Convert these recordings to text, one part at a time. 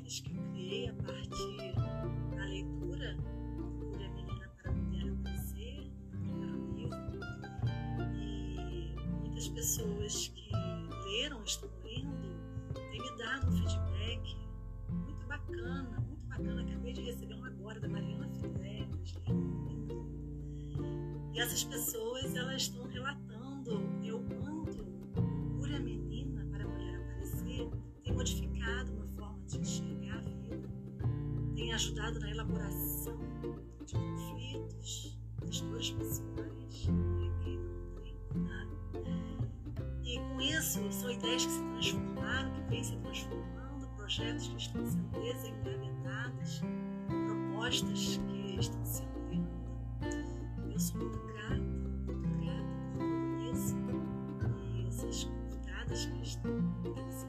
que eu criei a partir da leitura Cura a Menina para Mulher Aparecer, no primeiro livro. E muitas pessoas que leram, estão lendo, têm me dado um feedback muito bacana, muito bacana. Acabei de receber um agora da Mariana Fidelis, lindo. E essas pessoas, elas estão de conflitos, das dores pessoais, ninguém não tem nada. E com isso, são ideias que se transformaram, que vêm se transformando, projetos que estão sendo desengavetados, propostas que estão se ampliando. Eu sou muito grata, muito grata por tudo isso. E essas convidadas que estão, você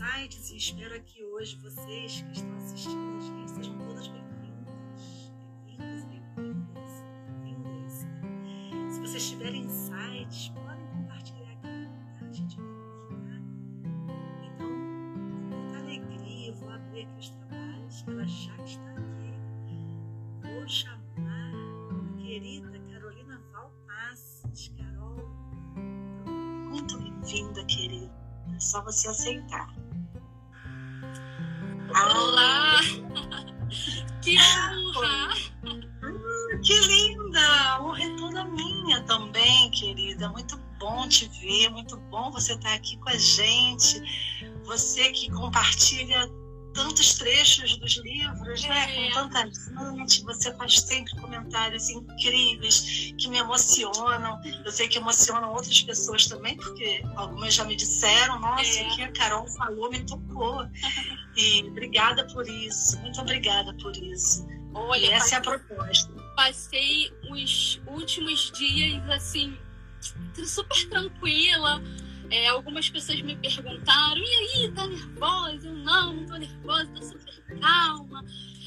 insights e espero que hoje vocês que estão assistindo a gente sejam todas bem-vindas. Bem-vindas, bem-vindas, bem-vindas. Se vocês tiverem insights, podem compartilhar aqui, tá? A gente vai convidar. Então, com muita alegria, eu vou abrir aqui os trabalhos, ela já está aqui. Vou chamar a querida Carolina Valpasses. Carol, Muito bem-vinda, querida. É só você aceitar. Estar aqui com a gente. Você que compartilha tantos trechos dos livros, né? É. Com tanta gente, você faz sempre comentários incríveis que me emocionam. Eu sei que emocionam outras pessoas também, porque algumas já me disseram, nossa, É. o que a Carol falou me tocou. E obrigada por isso, muito obrigada por isso. E Olha, essa é a proposta. passei os últimos dias assim, super tranquila. É, algumas pessoas me perguntaram: e aí, tá nervosa? Eu não, não tô nervosa, tô super calma.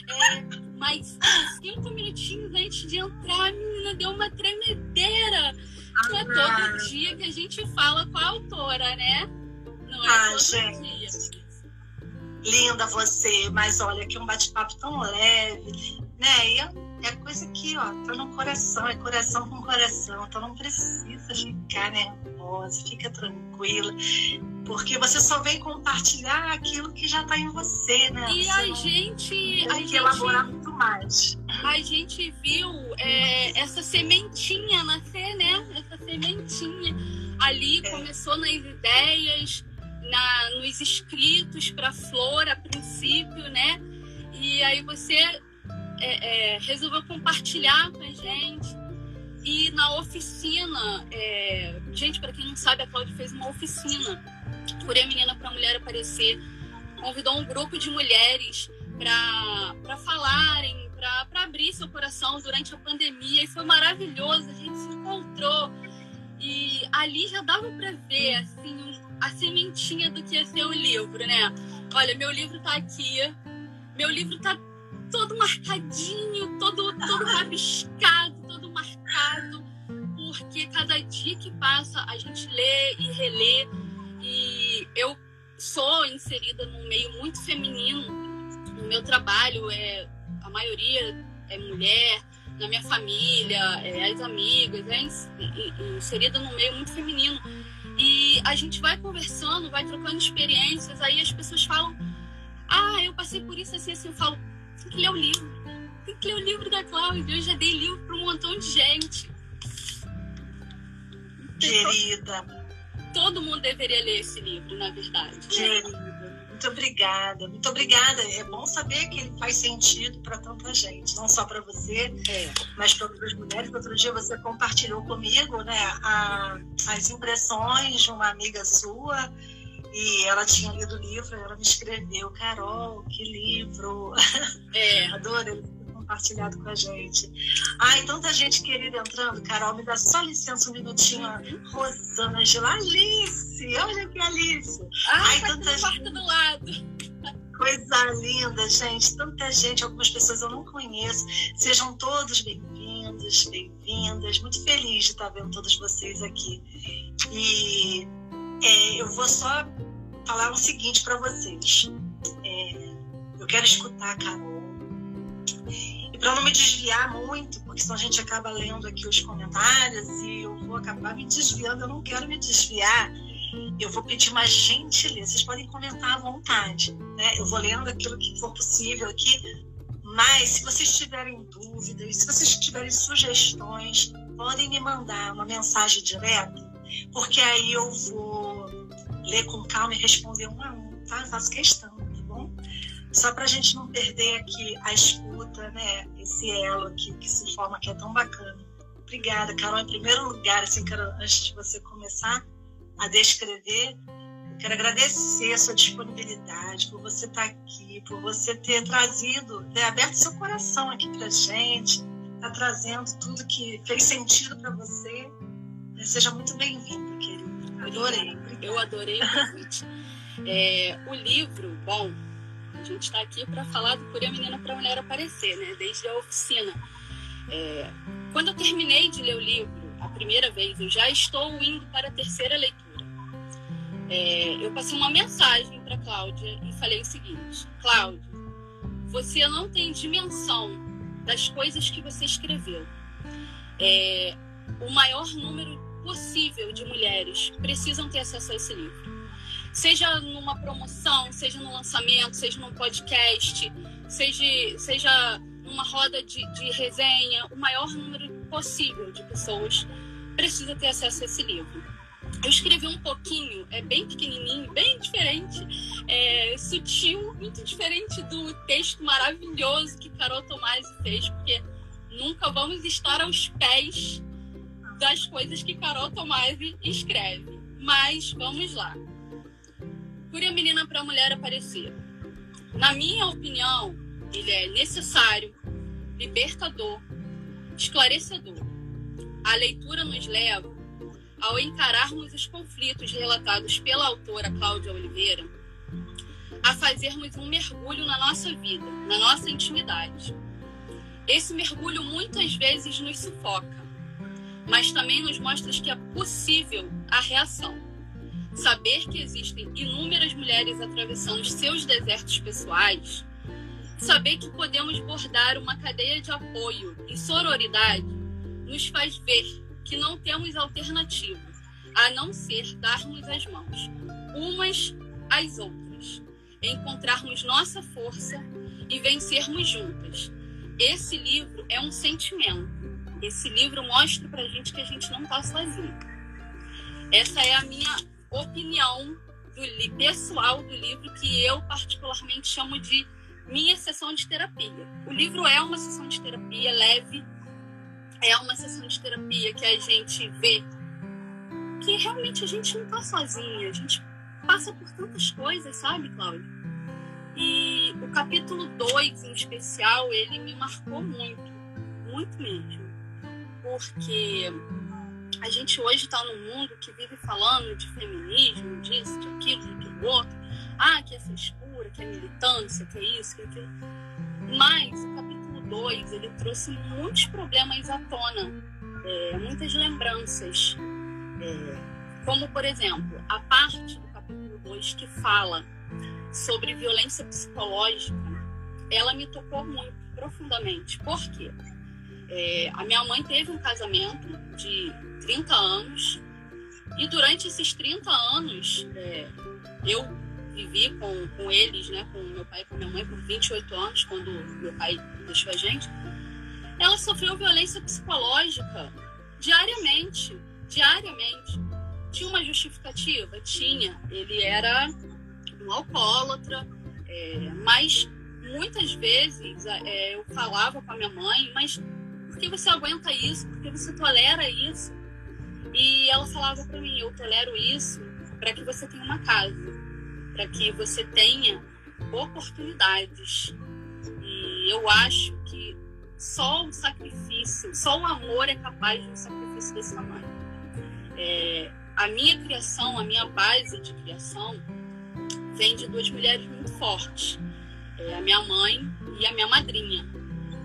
É, mas cinco minutinhos antes de entrar, a menina deu uma tremedeira. Não é todo dia que a gente fala com a autora, né? Não é Ah, todo gente. dia. Linda você, mas olha, que um bate-papo tão leve, né? E é, é coisa que, ó, tá no coração, é coração com coração, então não precisa ficar nervosa, fica tranquila, porque você só vem compartilhar aquilo que já tá em você, né? E Você a gente, a tem que gente, elaborar muito mais. a gente viu é, essa sementinha nascer, né? Essa sementinha ali É. começou nas ideias, na, nos escritos para flor a princípio, né? E aí você é, é, resolveu compartilhar com a gente. E na oficina, é, gente, para quem não sabe, a Cláudia fez uma oficina por a menina para mulher aparecer, convidou um grupo de mulheres para falarem, para abrir seu coração durante a pandemia e foi maravilhoso. A gente se encontrou e ali já dava para ver assim a sementinha do que ia ser o livro, né? Olha, meu livro tá aqui, meu livro tá todo marcadinho, todo todo rabiscado, todo marcado, porque cada dia que passa a gente lê e relê. E eu sou inserida num meio muito feminino. No meu trabalho é a maioria é mulher na minha família é, as amigas é ins- in- inserida num meio muito feminino. E a gente vai conversando vai trocando experiências aí as pessoas falam ah eu passei por isso assim assim. Eu falo tem que ler o livro tem que ler o livro da Cláudia eu já dei livro para um montão de gente Querida. Todo mundo deveria ler esse livro, na verdade. Querida, muito obrigada. Muito obrigada. É bom saber que ele faz sentido para tanta gente, não só para você, É. mas para outras mulheres. Outro dia você compartilhou comigo né, a- as impressões de uma amiga sua. E ela tinha lido o livro, ela me escreveu, Carol, que livro! É. Adorei compartilhado com a gente. Ai, tanta gente querida entrando. Carol, me dá só licença um minutinho. Rosana, Angela, Alice, olha que Alice. Ah, Ai, tá tanta quarto do lado. Coisa linda, gente. Tanta gente, algumas pessoas eu não conheço. Sejam todos bem-vindos, bem-vindas. Muito feliz de estar vendo todos vocês aqui. E é, eu vou só falar o seguinte para vocês. É, eu quero escutar a Carol. E para não me desviar muito, porque senão a gente acaba lendo aqui os comentários e eu vou acabar me desviando. Eu não quero me desviar. Eu vou pedir uma gentileza. Vocês podem comentar à vontade. Né? Eu vou lendo aquilo que for possível aqui. Mas se vocês tiverem dúvidas, se vocês tiverem sugestões, podem me mandar uma mensagem direta, porque aí eu vou ler com calma e responder um a um, tá? Faço questão, tá bom? Só para a gente não perder aqui a escuta, né? Esse elo aqui que se forma que é tão bacana. Obrigada, Carol. Em primeiro lugar, assim, quero, antes de você começar a descrever, eu quero agradecer a sua disponibilidade, por você estar aqui, por você ter trazido, ter aberto seu coração aqui para gente, tá trazendo tudo que fez sentido para você. Seja muito bem-vindo, querida. Adorei. Eu adorei o convite. É, o livro, bom, a gente está aqui para falar do Curia Menina para Mulher Aparecer, né? Desde a oficina. É, quando eu terminei de ler o livro a primeira vez, eu já estou indo para a terceira leitura. É, eu passei uma mensagem para Cláudia e falei o seguinte: Cláudia, você não tem dimensão das coisas que você escreveu. É, o maior número possível de mulheres precisam ter acesso a esse livro. Seja numa promoção, seja no lançamento, seja num podcast, seja, seja numa roda de, de resenha, o maior número possível de pessoas precisa ter acesso a esse livro. Eu escrevi um pouquinho, é bem pequenininho, bem diferente, é, sutil, muito diferente do texto maravilhoso que Carol Tomasi fez, porque nunca vamos estar aos pés das coisas que Carol Tomasi escreve. Mas vamos lá. Cure a menina para a mulher aparecer. Na minha opinião, ele é necessário, libertador, esclarecedor. A leitura nos leva, ao encararmos os conflitos relatados pela autora Cláudia Oliveira, a fazermos um mergulho na nossa vida, na nossa intimidade. Esse mergulho muitas vezes nos sufoca, mas também nos mostra que é possível a reação. Saber que existem inúmeras mulheres atravessando seus desertos pessoais, saber que podemos bordar uma cadeia de apoio e sororidade, nos faz ver que não temos alternativa a não ser darmos as mãos, umas às outras, encontrarmos nossa força e vencermos juntas. Esse livro é um sentimento. Esse livro mostra pra gente que a gente não tá sozinho. Essa é a minha opinião do pessoal do livro que eu particularmente chamo de minha sessão de terapia. O livro é uma sessão de terapia leve, é uma sessão de terapia que a gente vê que realmente a gente não tá sozinha, a gente passa por tantas coisas, sabe, Cláudia? E o capítulo 2, em especial, ele me marcou muito, muito mesmo. Porque a gente hoje está num mundo que vive falando de feminismo, disso, de aquilo, daquilo outro. Ah, que é frescura, que é militância, que é isso, que é aquilo. Mas o capítulo 2, ele trouxe muitos problemas à tona, é, muitas lembranças. É, como, por exemplo, a parte do capítulo 2 que fala sobre violência psicológica, ela me tocou muito profundamente. Por quê? É, a minha mãe teve um casamento de 30 anos e durante esses 30 anos é, eu vivi com, com eles, né, com meu pai e com minha mãe por 28 anos, quando meu pai deixou a gente. Ela sofreu violência psicológica diariamente, diariamente. Tinha uma justificativa? Tinha. Ele era um alcoólatra, é, mas muitas vezes é, eu falava com a minha mãe, mas que você aguenta isso? Por que você tolera isso? E ela falava para mim, eu tolero isso para que você tenha uma casa, para que você tenha oportunidades. E eu acho que só o sacrifício, só o amor é capaz de um sacrifício desse tamanho. É, a minha criação, a minha base de criação vem de duas mulheres muito fortes. É, a minha mãe e a minha madrinha.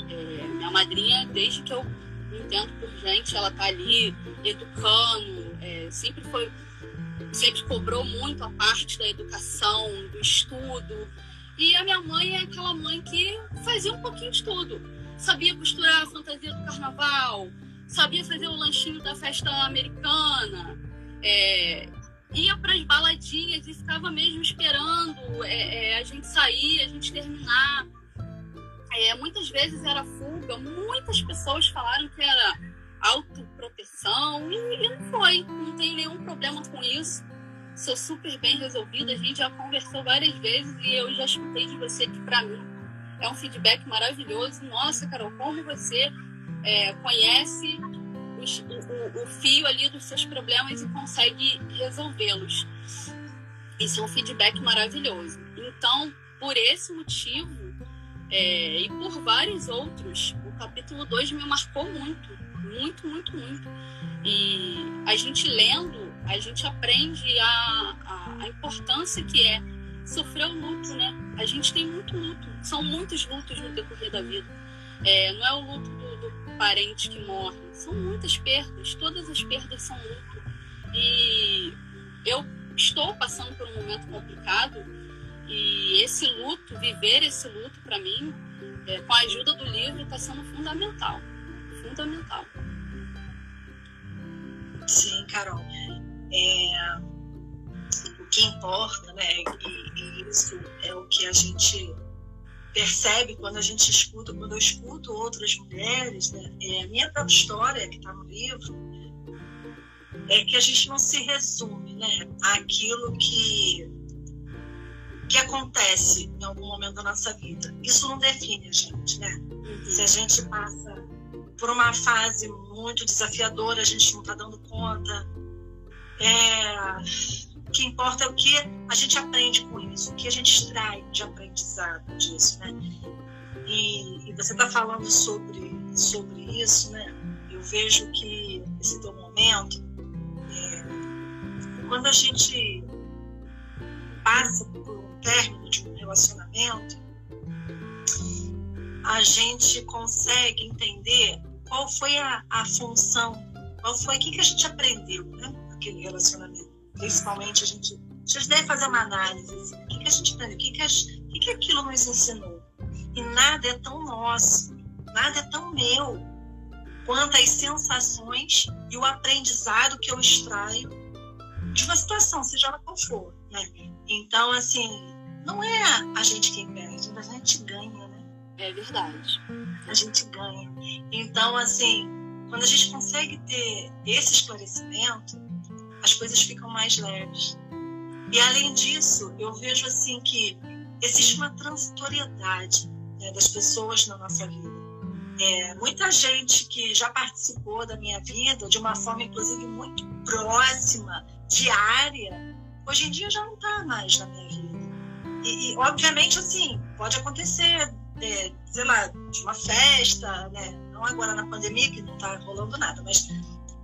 É, minha madrinha, desde que eu entendo por gente, ela tá ali educando, é, sempre foi, sempre cobrou muito a parte da educação, do estudo. E a minha mãe é aquela mãe que fazia um pouquinho de tudo. Sabia costurar a fantasia do carnaval, sabia fazer o lanchinho da festa americana, é, ia para as baladinhas e ficava mesmo esperando é, é, a gente sair, a gente terminar. É, muitas vezes era fuga, muitas pessoas falaram que era autoproteção e, e não foi, não tem nenhum problema com isso. Sou super bem resolvida, a gente já conversou várias vezes e eu já escutei de você que para mim é um feedback maravilhoso. Nossa, Carol, como você é, conhece os, o, o, fio ali dos seus problemas e consegue resolvê-los. Isso é um feedback maravilhoso. Então, por esse motivo é, e por vários outros, o capítulo 2 me marcou muito, muito, muito, muito. E a gente lendo, a gente aprende a, a, a importância que é sofrer o luto, né? A gente tem muito luto, são muitos lutos no decorrer da vida. É, não é o luto do, do, parente que morre, são muitas perdas, todas as perdas são luto. E eu estou passando por um momento complicado e esse luto, viver esse luto para mim, é, com a ajuda do livro, está sendo fundamental. Fundamental. Sim, Carol. É, o que importa, né? E, e isso é o que a gente percebe quando a gente escuta, quando eu escuto outras mulheres, né? É, a minha própria história que está no livro é que a gente não se resume, né? Aquilo que que acontece em algum momento da nossa vida. Isso não define a gente, né? Uhum. Se a gente passa por uma fase muito desafiadora, a gente não está dando conta. É, o que importa é o que a gente aprende com isso, o que a gente extrai de aprendizado disso, né? E, e você está falando sobre, sobre isso, né? Eu vejo que esse teu momento, é, quando a gente passa por término de um relacionamento, a gente consegue entender qual foi a, a função, qual foi o que, que a gente aprendeu né, naquele relacionamento principalmente, a gente, a gente deve fazer uma análise. Assim, o que, que a gente aprendeu? O que, que, o que, que aquilo nos ensinou? E nada é tão nosso, nada é tão meu quanto as sensações e o aprendizado que eu extraio de uma situação, seja ela qual for. Né? Então, assim, não é a gente quem perde, mas a gente ganha, né? É verdade. A gente ganha. Então, assim, quando a gente consegue ter esse esclarecimento, as coisas ficam mais leves. E além disso, eu vejo assim que existe uma transitoriedade né, das pessoas na nossa vida. É, muita gente que já participou da minha vida de uma forma, inclusive, muito próxima, diária, hoje em dia já não está mais na minha vida. E, e, obviamente, assim, pode acontecer, é, sei lá, de uma festa, né? não agora na pandemia, que não está rolando nada, mas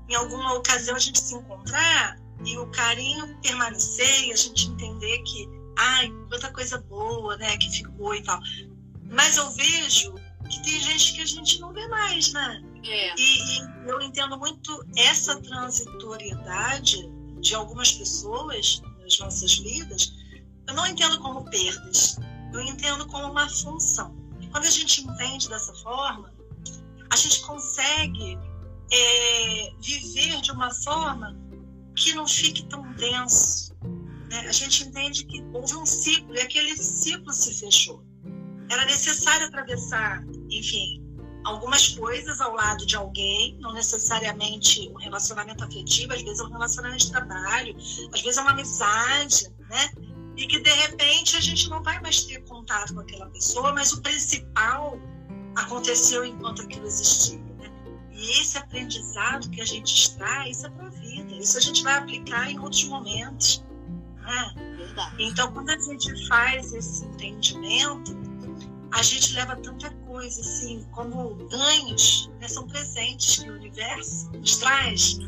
em alguma ocasião a gente se encontrar e o carinho permanecer e a gente entender que, ai, quanta coisa boa, né, que ficou e tal. Mas eu vejo que tem gente que a gente não vê mais, né? É. E, e eu entendo muito essa transitoriedade de algumas pessoas nas nossas vidas. Eu não entendo como perdas, eu entendo como uma função. Quando a gente entende dessa forma, a gente consegue é, viver de uma forma que não fique tão denso. Né? A gente entende que houve um ciclo e aquele ciclo se fechou. Era necessário atravessar, enfim, algumas coisas ao lado de alguém, não necessariamente um relacionamento afetivo, às vezes é um relacionamento de trabalho, às vezes é uma amizade, né? E que de repente a gente não vai mais ter contato com aquela pessoa, mas o principal aconteceu enquanto aquilo existia. Né? E esse aprendizado que a gente extrai, isso é para a vida, isso a gente vai aplicar em outros momentos. Né? Então, quando a gente faz esse entendimento, a gente leva tanta coisa, assim, como ganhos, né? são presentes que o universo nos traz.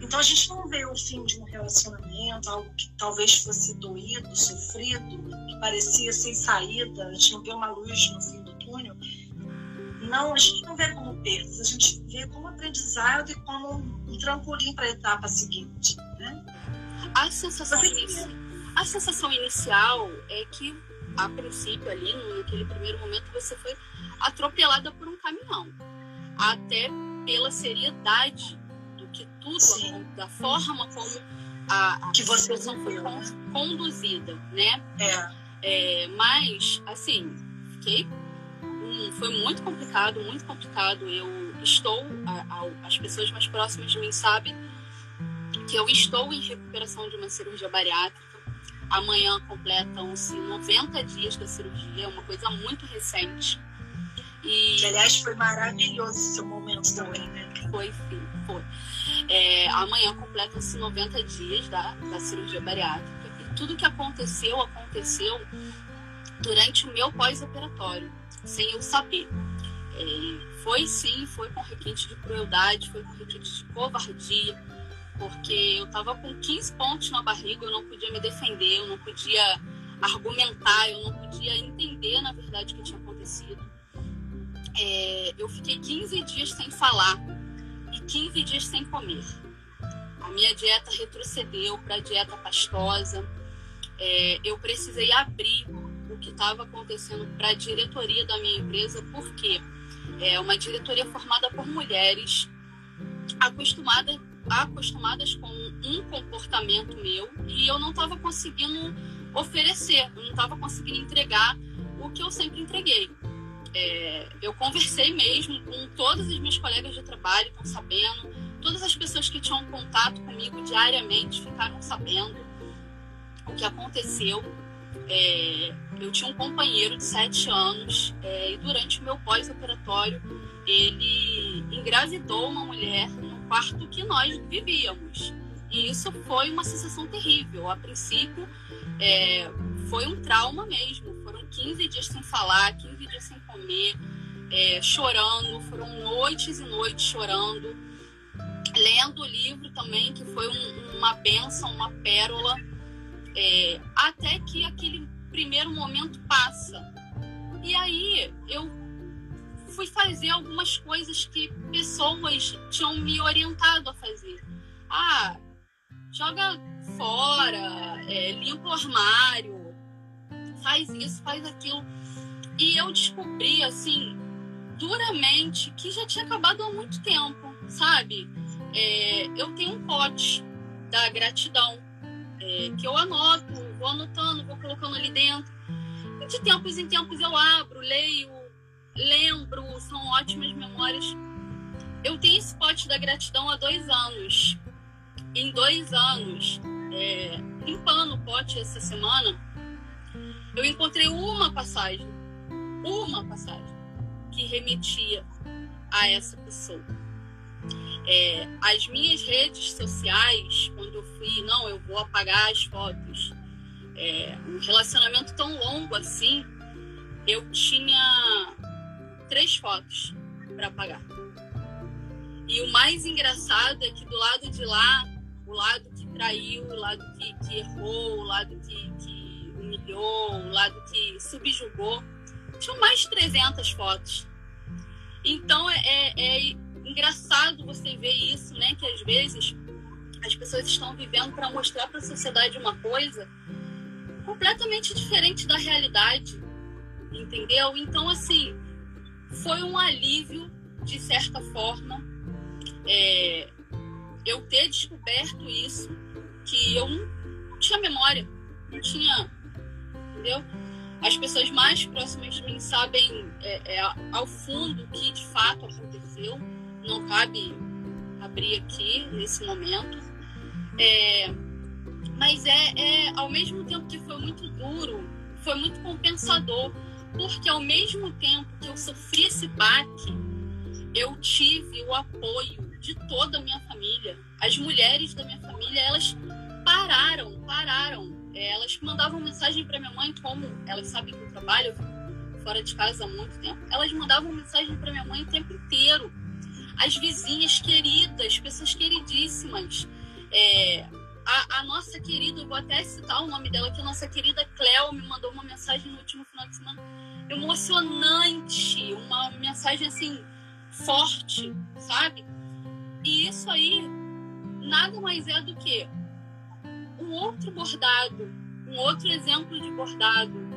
Então a gente não vê o fim de um relacionamento, algo que talvez fosse doído, sofrido, que parecia sem saída, a gente não vê uma luz no fim do túnel. Não, a gente não vê como perdas, a gente vê como aprendizado e como um trampolim para a etapa seguinte. Né? A sensação, a sensação inicial é que a princípio ali, naquele primeiro momento, você foi atropelada por um caminhão. Até pela seriedade tudo, Sim. da forma como a, a que você foi conduzida, né? É. é. Mas, assim, fiquei. Hum, foi muito complicado, muito complicado. Eu estou, a, a, as pessoas mais próximas de mim sabem que eu estou em recuperação de uma cirurgia bariátrica Amanhã completam-se 90 dias da cirurgia, é uma coisa muito recente. E, que, aliás, foi maravilhoso esse seu momento também, né? Foi, sim, foi. É, amanhã completam-se 90 dias da, da cirurgia bariátrica. E tudo que aconteceu, aconteceu durante o meu pós-operatório, sem eu saber. É, foi sim, foi com requinte de crueldade, foi com requinte de covardia, porque eu estava com 15 pontos na barriga, eu não podia me defender, eu não podia argumentar, eu não podia entender, na verdade, o que tinha acontecido. É, eu fiquei 15 dias sem falar 15 dias sem comer. A minha dieta retrocedeu para a dieta pastosa. É, eu precisei abrir o que estava acontecendo para a diretoria da minha empresa, porque é uma diretoria formada por mulheres acostumadas acostumadas com um comportamento meu e eu não estava conseguindo oferecer, eu não estava conseguindo entregar o que eu sempre entreguei. É, eu conversei mesmo com todas as minhas colegas de trabalho, estão sabendo, todas as pessoas que tinham contato comigo diariamente ficaram sabendo o que aconteceu. É, eu tinha um companheiro de sete anos é, e durante o meu pós-operatório ele engravidou uma mulher quarto que nós vivíamos. E isso foi uma sensação terrível. A princípio, é, foi um trauma mesmo. Foram 15 dias sem falar, 15 dias sem comer, é, chorando. Foram noites e noites chorando. Lendo o livro também, que foi um, uma benção, uma pérola. É, até que aquele primeiro momento passa. E aí eu fui fazer algumas coisas que pessoas tinham me orientado a fazer. Ah, joga fora, é, limpa o armário, faz isso, faz aquilo. E eu descobri, assim, duramente, que já tinha acabado há muito tempo, sabe? É, eu tenho um pote da gratidão, é, que eu anoto, vou anotando, vou colocando ali dentro. E de tempos em tempos eu abro, leio, lembro, são ótimas memórias. Eu tenho esse pote da gratidão há dois anos. Em dois anos, é, limpando o pote essa semana, eu encontrei uma passagem, uma passagem que remetia a essa pessoa. É, as minhas redes sociais, quando eu fui, não, eu vou apagar as fotos. É, um relacionamento tão longo assim, eu tinha três fotos para apagar. E o mais engraçado é que do lado de lá, o lado que traiu, o lado que, que errou, o lado que, que humilhou, o lado que subjugou, tinham mais de 300 fotos. Então é, é, é engraçado você ver isso, né? Que às vezes as pessoas estão vivendo para mostrar para a sociedade uma coisa completamente diferente da realidade, entendeu? Então, assim, foi um alívio, de certa forma, é, eu ter descoberto isso, que eu não tinha memória, não tinha, entendeu? As pessoas mais próximas de mim sabem é, é, ao fundo o que de fato aconteceu. Não cabe abrir aqui nesse momento. É, mas é, é, ao mesmo tempo que foi muito duro, foi muito compensador, porque ao mesmo tempo que eu sofri esse baque, eu tive o apoio de toda a minha família. As mulheres da minha família, elas pararam, pararam. É, elas mandavam mensagem para minha mãe, como elas sabem que eu trabalho fora de casa há muito tempo. Elas mandavam mensagem para minha mãe o tempo inteiro. As vizinhas queridas, pessoas queridíssimas. É, a, a, nossa querida, vou até citar o nome dela aqui, a nossa querida Cleo me mandou uma mensagem no último final de semana emocionante, uma mensagem assim forte, sabe? E isso aí nada mais é do que um outro bordado, um outro exemplo de bordado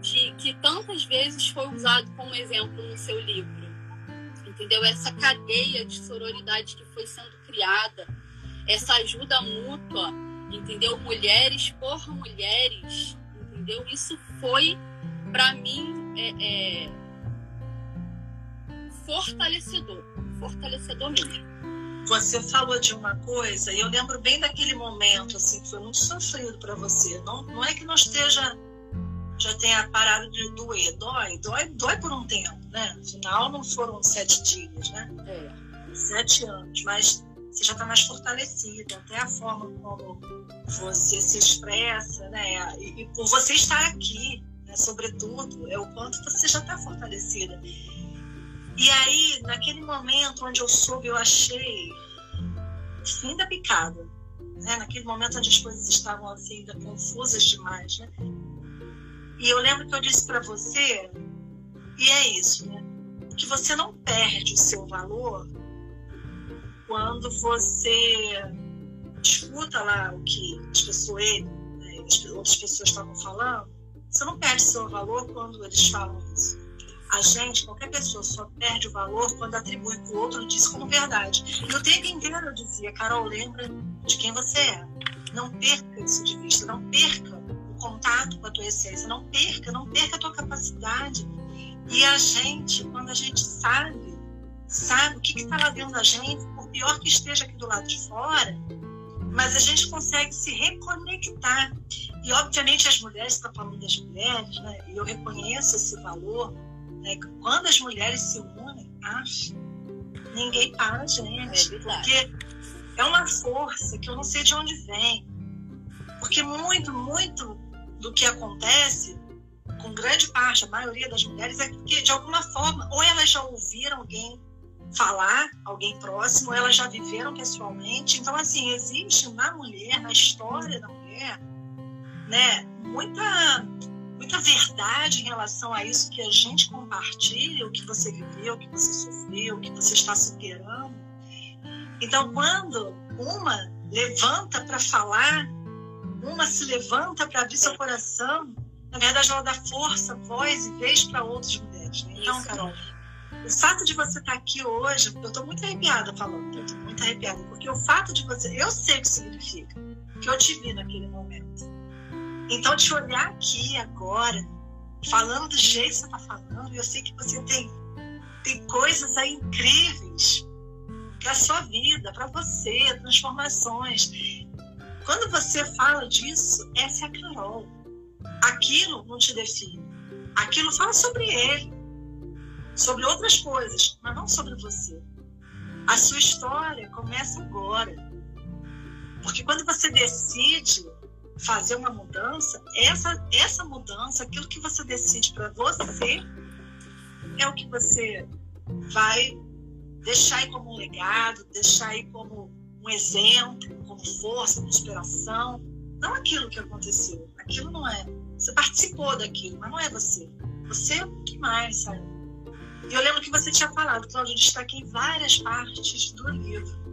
de que tantas vezes foi usado como exemplo no seu livro. Entendeu? Essa cadeia de sororidade que foi sendo criada, essa ajuda mútua, entendeu? Mulheres por mulheres, entendeu? Isso foi para mim é, é fortalecedor, fortalecedor mesmo você falou de uma coisa e eu lembro bem daquele momento assim que foi muito sofrido para você. Não, não é que não esteja já tenha parado de doer, dói, dói, dói por um tempo, né? Afinal, não foram sete dias, né? É. Sete anos, mas você já está mais fortalecida, até a forma como você se expressa, né? E, e por você estar aqui, né? sobretudo, é o quanto você já está fortalecida. E aí, naquele momento onde eu soube, eu achei fim da picada. Né? Naquele momento onde as coisas estavam assim, ainda confusas demais. Né? E eu lembro que eu disse para você, e é isso, né? que você não perde o seu valor quando você escuta lá o que as pessoas, né, as outras pessoas estavam falando, você não perde seu valor quando eles falam isso. A gente, qualquer pessoa, só perde o valor quando atribui para o outro diz como verdade. E o tempo inteiro eu dizia, Carol, lembra de quem você é. Não perca isso de vista, não perca o contato com a tua essência, não perca, não perca a tua capacidade. E a gente, quando a gente sabe, sabe o que está lá dentro da gente, por pior que esteja aqui do lado de fora, mas a gente consegue se reconectar. E, obviamente, as mulheres, está falando das mulheres, né? e eu reconheço esse valor, né? Quando as mulheres se unem, acho, ninguém para, gente. É porque é uma força que eu não sei de onde vem. Porque muito, muito do que acontece com grande parte, a maioria das mulheres, é porque de alguma forma, ou elas já ouviram alguém falar, alguém próximo, ou elas já viveram pessoalmente. Então, assim, existe na mulher, na história da mulher, né, muita muita verdade em relação a isso que a gente compartilha, o que você viveu, o que você sofreu, o que você está superando. Então, quando uma levanta para falar, uma se levanta para abrir seu coração, na verdade, ela dá força, voz e vez para outras mulheres. Né? Então, Carol, o fato de você estar tá aqui hoje, eu estou muito arrepiada falando, eu estou muito arrepiada, porque o fato de você, eu sei o que significa, que eu te vi naquele momento. Então, te olhar aqui agora, falando do jeito que você está falando, eu sei que você tem, tem coisas aí incríveis para a sua vida, para você, transformações. Quando você fala disso, essa é a Carol. Aquilo não te define. Aquilo fala sobre ele, sobre outras coisas, mas não sobre você. A sua história começa agora. Porque quando você decide fazer uma mudança, essa, essa mudança, aquilo que você decide para você, é o que você vai deixar aí como um legado, deixar aí como um exemplo, como força, como inspiração. Não aquilo que aconteceu. Aquilo não é. Você participou daquilo, mas não é você. Você é muito mais, sabe? E eu lembro que você tinha falado, Cláudia, eu destaquei várias partes do livro.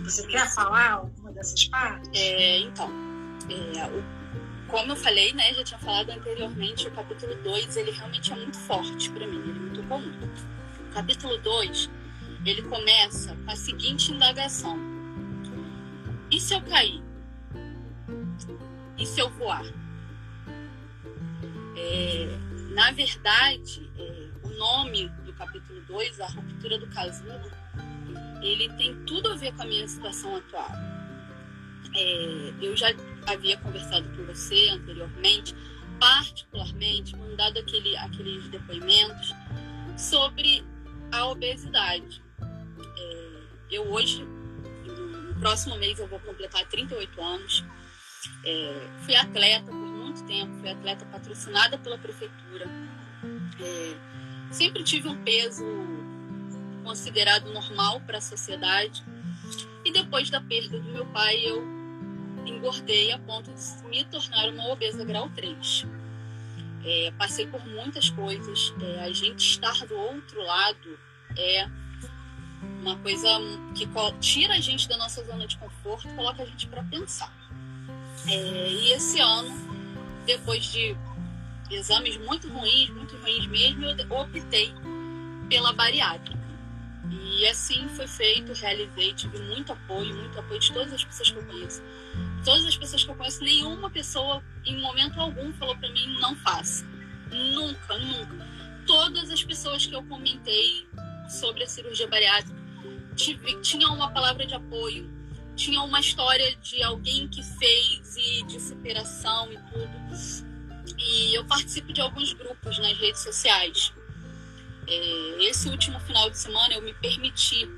Você quer falar alguma dessas partes? É, então, é, como eu falei, né, já tinha falado anteriormente, o capítulo 2, ele realmente é muito forte para mim, ele é muito comum. O capítulo 2, ele começa com a seguinte indagação: E se eu cair? E se eu voar? É, na verdade, é, o nome do capítulo 2, a ruptura do casulo, ele tem tudo a ver com a minha situação atual. É, eu já havia conversado com você anteriormente, particularmente, mandado aquele, aqueles depoimentos sobre a obesidade. É, eu hoje, no próximo mês, eu vou completar 38 anos. É, fui atleta por muito tempo, fui atleta patrocinada pela prefeitura. É, sempre tive um peso considerado normal para a sociedade. E depois da perda do meu pai, eu engordei a ponto de me tornar uma obesa grau 3. É, passei por muitas coisas. É, a gente estar do outro lado é uma coisa que tira a gente da nossa zona de conforto, coloca a gente para pensar. É, e esse ano, depois de exames muito ruins, muito ruins mesmo, eu optei pela bariátrica. E assim foi feito, realizei, tive muito apoio, muito apoio de todas as pessoas que eu conheço. Todas as pessoas que eu conheço, nenhuma pessoa em momento algum falou para mim não faça. Nunca, nunca. Todas as pessoas que eu comentei sobre a cirurgia bariátrica tive, tinham uma palavra de apoio, tinham uma história de alguém que fez e de superação e tudo. E eu participo de alguns grupos nas redes sociais. É, esse último final de semana eu me permiti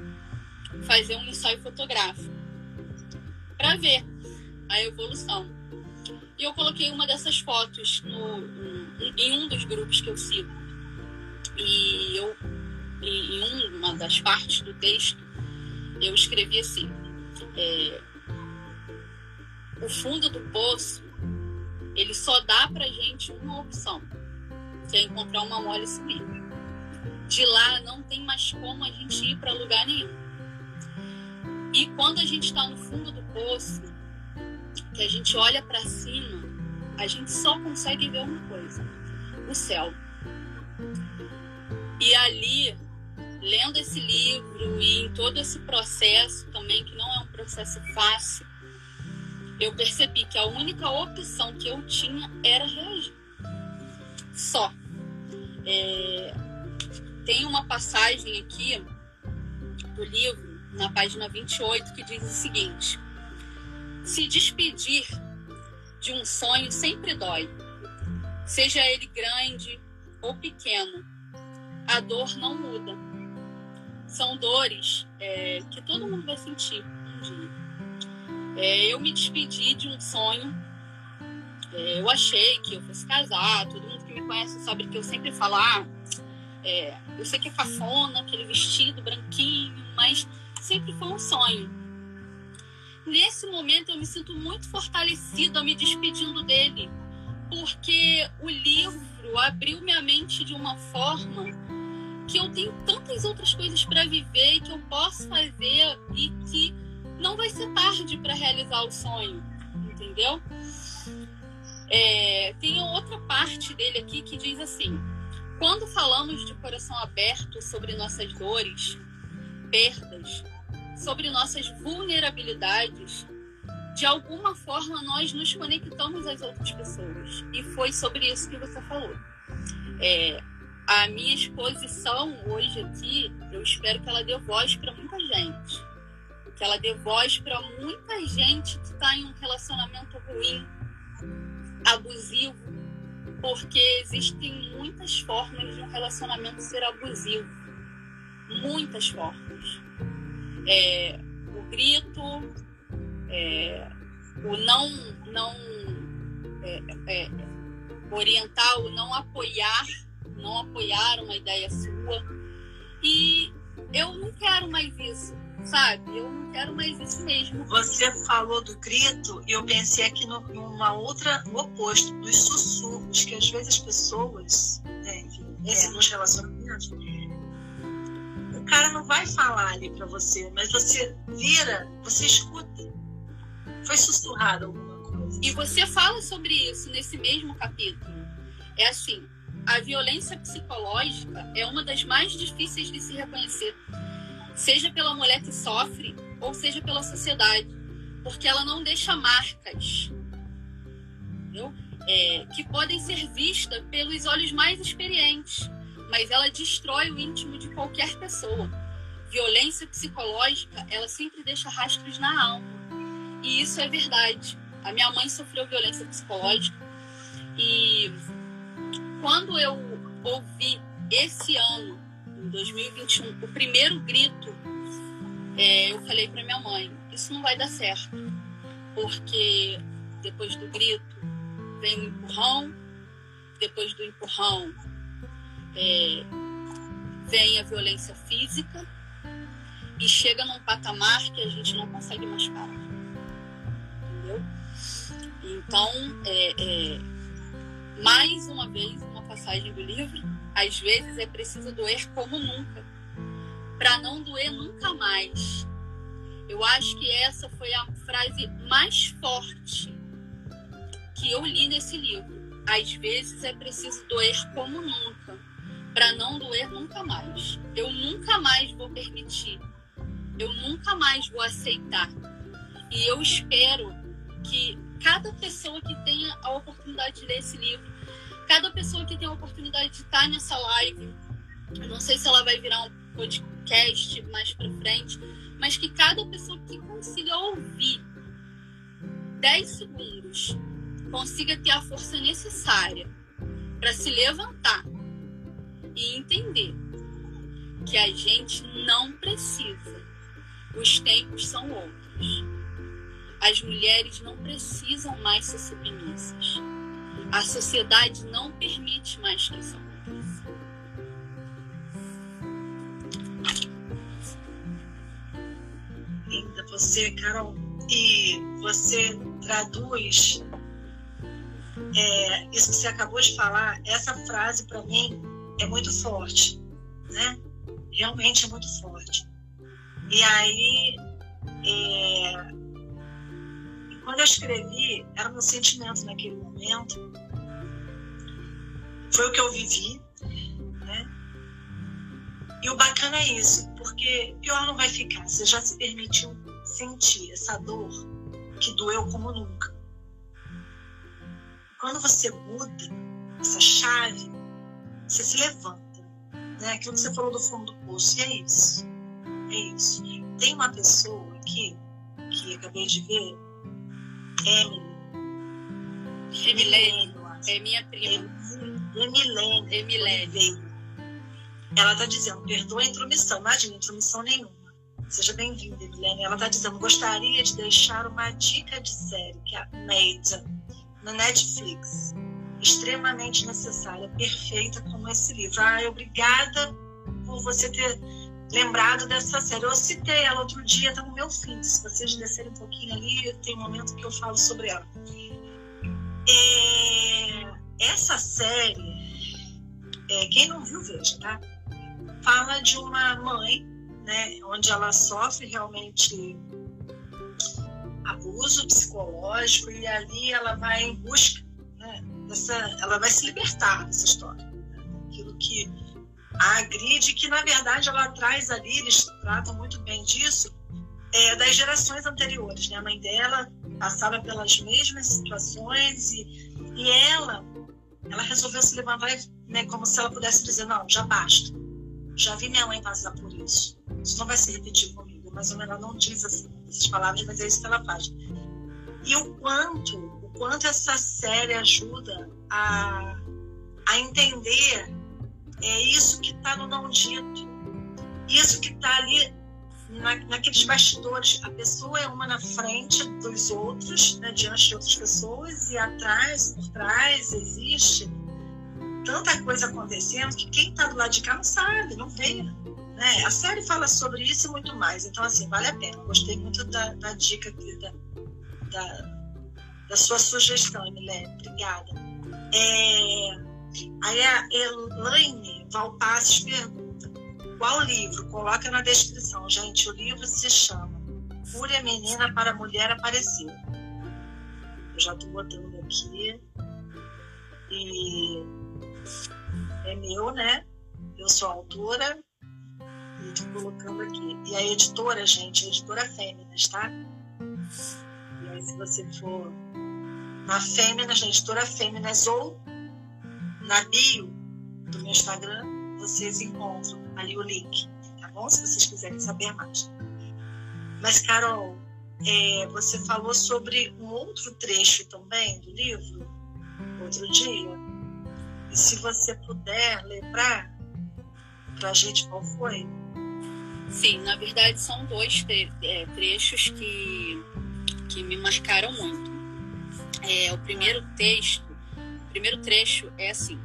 fazer um ensaio fotográfico para ver a evolução. E eu coloquei uma dessas fotos no, em um dos grupos que eu sigo. E eu, em uma das partes do texto, eu escrevi assim: é, o fundo do poço ele só dá pra gente uma opção, que é encontrar uma mole e subir. De lá não tem mais como a gente ir para lugar nenhum. E quando a gente está no fundo do poço, que a gente olha para cima, a gente só consegue ver uma coisa: o céu. E ali, lendo esse livro e em todo esse processo também, que não é um processo fácil, eu percebi que a única opção que eu tinha era reagir. Só. É... Tem uma passagem aqui do livro, na página 28, que diz o seguinte se despedir de um sonho sempre dói, seja ele grande ou pequeno. A dor não muda. São dores é, que todo mundo vai sentir um dia. É, eu me despedi de um sonho. É, eu achei que eu fosse casar. Todo mundo que me conhece sabe que eu sempre falo: ah, é, eu sei que é cafona, aquele vestido branquinho, mas sempre foi um sonho nesse momento eu me sinto muito fortalecida me despedindo dele, porque o livro abriu minha mente de uma forma que eu tenho tantas outras coisas para viver que eu posso fazer e que não vai ser tarde para realizar o sonho, entendeu? É, tem outra parte dele aqui que diz assim: quando falamos de coração aberto sobre nossas dores, perdas, sobre nossas vulnerabilidades, de alguma forma nós nos conectamos às outras pessoas. E foi sobre isso que você falou. É, a minha exposição hoje aqui, eu espero que ela dê voz para muita gente. Que ela dê voz para muita gente que está em um relacionamento ruim, abusivo, porque existem muitas formas de um relacionamento ser abusivo. Muitas formas é, o grito, é, o não, não é, é, orientar, o não apoiar, não apoiar uma ideia sua. E eu não quero mais isso, sabe? Eu não quero mais isso mesmo. Você falou do grito e eu pensei aqui no, numa outra, no oposto, dos sussurros, que às vezes as pessoas, né, enfim, nesse, é. nos relacionamentos, cara não vai falar ali para você, mas você vira, você escuta. Foi sussurrado alguma coisa. E você fala sobre isso nesse mesmo capítulo. É assim, a violência psicológica é uma das mais difíceis de se reconhecer, seja pela mulher que sofre ou seja pela sociedade, porque ela não deixa marcas. É, que podem ser vistas pelos olhos mais experientes, mas ela destrói o íntimo de qualquer pessoa. Violência psicológica, ela sempre deixa rastros na alma. E isso é verdade. A minha mãe sofreu violência psicológica e quando eu ouvi esse ano, 2021, o primeiro grito, é, eu falei para minha mãe: Isso não vai dar certo, porque depois do grito vem o empurrão, depois do empurrão é, vem a violência física e chega num patamar que a gente não consegue mais parar. Entendeu? Então, é, é, mais uma vez, uma passagem do livro, às vezes é preciso doer como nunca, para não doer nunca mais. Eu acho que essa foi a frase mais forte que eu li nesse livro. Às vezes é preciso doer como nunca, para não doer nunca mais. Eu nunca mais vou permitir. Eu nunca mais vou aceitar. E eu espero que cada pessoa que tenha a oportunidade de ler esse livro, cada pessoa que tenha a oportunidade de estar nessa live, eu não sei se ela vai virar um podcast mais para frente, mas que cada pessoa que consiga ouvir 10 segundos, consiga ter a força necessária para se levantar e entender que a gente não precisa. Os tempos são outros. As mulheres não precisam mais ser submissas. A sociedade não permite mais que isso aconteça. Linda você, Carol. E você traduz é, isso que você acabou de falar, essa frase para mim é muito forte, né? Realmente é muito forte. E aí, é, quando eu escrevi, era meu sentimento naquele momento. Foi o que eu vivi, né? E o bacana é isso, porque pior não vai ficar. Você já se permitiu sentir essa dor que doeu como nunca. Quando você muda essa chave, você se levanta. Né? Aquilo que você falou do fundo do poço. E é isso. É isso. Tem uma pessoa aqui, que acabei de ver, Emily. Emilene. É minha prima. Emilene. Emilene. Ela está dizendo, perdoa a intromissão. Imagina, intromissão nenhuma. Seja bem-vinda, Emilene. Ela está dizendo, gostaria de deixar uma dica de série, que é a Maida na Netflix. Extremamente necessária, perfeita como esse livro. Ah, obrigada por você ter lembrado dessa série. Eu citei ela outro dia, está no meu fim. Se vocês descerem um pouquinho ali, tem um momento que eu falo sobre ela. É, essa série, é, quem não viu, veja, tá? Fala de uma mãe, né, onde ela sofre realmente abuso psicológico e ali ela vai em busca né, dessa, ela vai se libertar dessa história, né, aquilo que a agride, que na verdade ela traz ali, eles tratam muito bem disso, é, das gerações anteriores, né? A mãe dela passava pelas mesmas situações e, e ela, ela resolveu se levantar, né, como se ela pudesse dizer não, já basta, já vi minha mãe passar por isso, isso não vai se repetir comigo, mas ela não diz assim essas palavras, mas é isso que ela faz. E o quanto, o quanto essa série ajuda a, a entender é isso que está no não dito, isso que está ali na, naqueles bastidores. A pessoa é uma na frente dos outros, né, diante de outras pessoas, e atrás, por trás, existe tanta coisa acontecendo que quem está do lado de cá não sabe, não vê. Né? A série fala sobre isso e muito mais. Então, assim, vale a pena. Gostei muito da, da dica aqui, da, da, da, sua sugestão, Emilene. Obrigada. É, aí a Elaine Valpasses pergunta: qual livro? Coloca na descrição. Gente, o livro se chama Fúria Menina para Mulher Aparecer. Eu já estou botando aqui. E é meu, né? Eu sou autora, colocando aqui. E a editora, gente, a editora Fêminas, tá? E aí, se você for na Fêmenas, na editora Fêmenas, ou na bio do meu Instagram, vocês encontram ali o link, tá bom? Se vocês quiserem saber mais. Mas, Carol, é, você falou sobre um outro trecho também do livro, outro dia. E se você puder lembrar para a gente qual foi? Sim, na verdade são dois é, trechos que, que me marcaram muito. É, o primeiro texto, primeiro trecho é assim: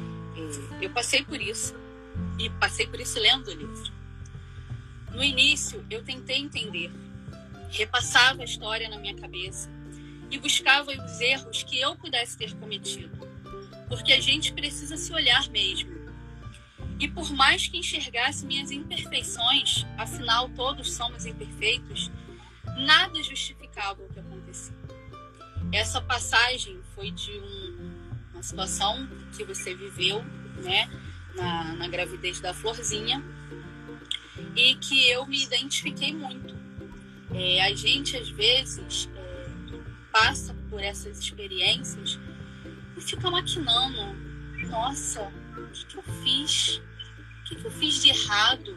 é, eu passei por isso e passei por isso lendo o livro. No início, eu tentei entender, repassava a história na minha cabeça e buscava os erros que eu pudesse ter cometido, porque a gente precisa se olhar mesmo. E por mais que enxergasse minhas imperfeições, afinal todos somos imperfeitos, nada justificava o que acontecia. Essa passagem foi de um, situação que você viveu, né, na, na gravidez da Florzinha, e que eu me identifiquei muito. É, a gente, às vezes, é, passa por essas experiências e fica maquinando: nossa, o que, que eu fiz? O que, que eu fiz de errado?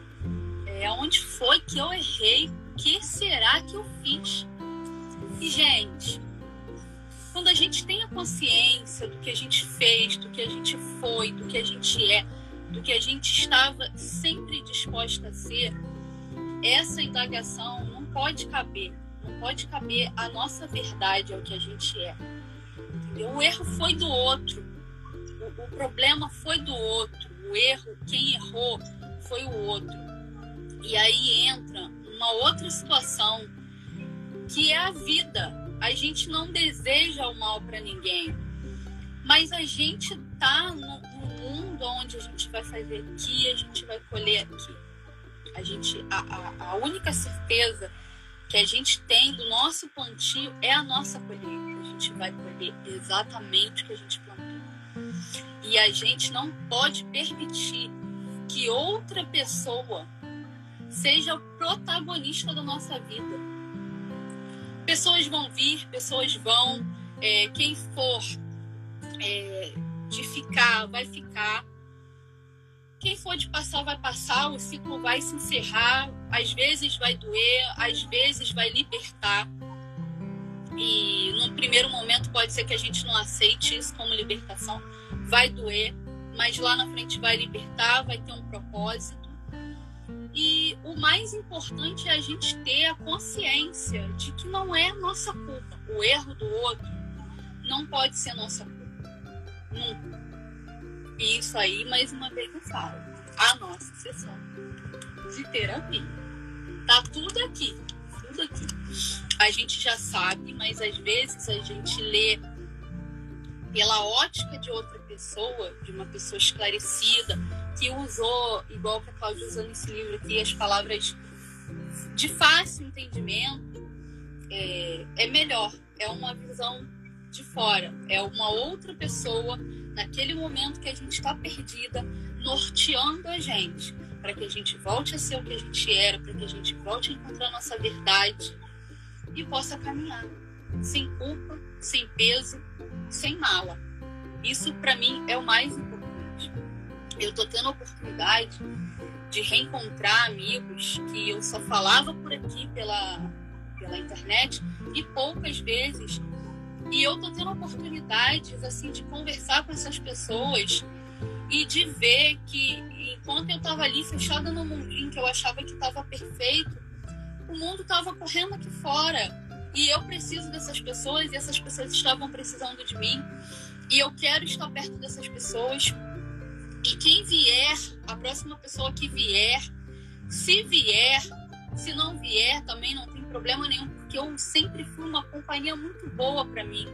É, onde foi que eu errei? O que será que eu fiz? E, gente, quando a gente tem a consciência do que a gente fez, do que a gente foi, do que a gente é, do que a gente estava sempre disposta a ser, essa indagação não pode caber. Não pode caber a nossa verdade ao que a gente é. Entendeu? O erro foi do outro. O, o problema foi do outro. O erro, quem errou, foi o outro. E aí entra uma outra situação que é a vida. A gente não deseja o mal para ninguém, mas a gente tá no, mundo onde a gente vai fazer aqui, a gente vai colher aqui. A gente, a, a, a única certeza que a gente tem do nosso plantio é a nossa colheita. A gente vai colher exatamente o que a gente plantou. E a gente não pode permitir que outra pessoa seja o protagonista da nossa vida. Pessoas vão vir, pessoas vão. É, quem for é, de ficar, vai ficar. Quem for de passar, vai passar, o ciclo vai se encerrar. Às vezes vai doer, às vezes vai libertar. E no primeiro momento pode ser que a gente não aceite isso como libertação. Vai doer, mas lá na frente vai libertar, vai ter um propósito. E o mais importante é a gente ter a consciência de que não é nossa culpa. O erro do outro não pode ser nossa culpa. Nunca. E isso aí, mais uma vez eu falo, a nossa sessão de terapia. Tá tudo aqui, tudo aqui. A gente já sabe, mas às vezes a gente lê pela ótica de outra pessoa, de uma pessoa esclarecida, que usou, igual que a Cláudia usou nesse livro aqui, as palavras de fácil entendimento, é, é melhor. É uma visão de fora, é uma outra pessoa naquele momento que a gente está perdida, norteando a gente, para que a gente volte a ser o que a gente era, para que a gente volte a encontrar a nossa verdade e possa caminhar sem culpa, sem peso, sem mala. Isso para mim é o mais importante. Eu tô tendo a oportunidade de reencontrar amigos que eu só falava por aqui pela pela internet e poucas vezes e eu tô tendo oportunidades assim de conversar com essas pessoas e de ver que enquanto eu tava ali fechada no mundinho que eu achava que estava perfeito, o mundo tava correndo aqui fora. E eu preciso dessas pessoas e essas pessoas estavam precisando de mim. E eu quero estar perto dessas pessoas. E quem vier, a próxima pessoa que vier, se vier, se não vier, também não tem problema nenhum, porque eu sempre fui uma companhia muito boa para mim.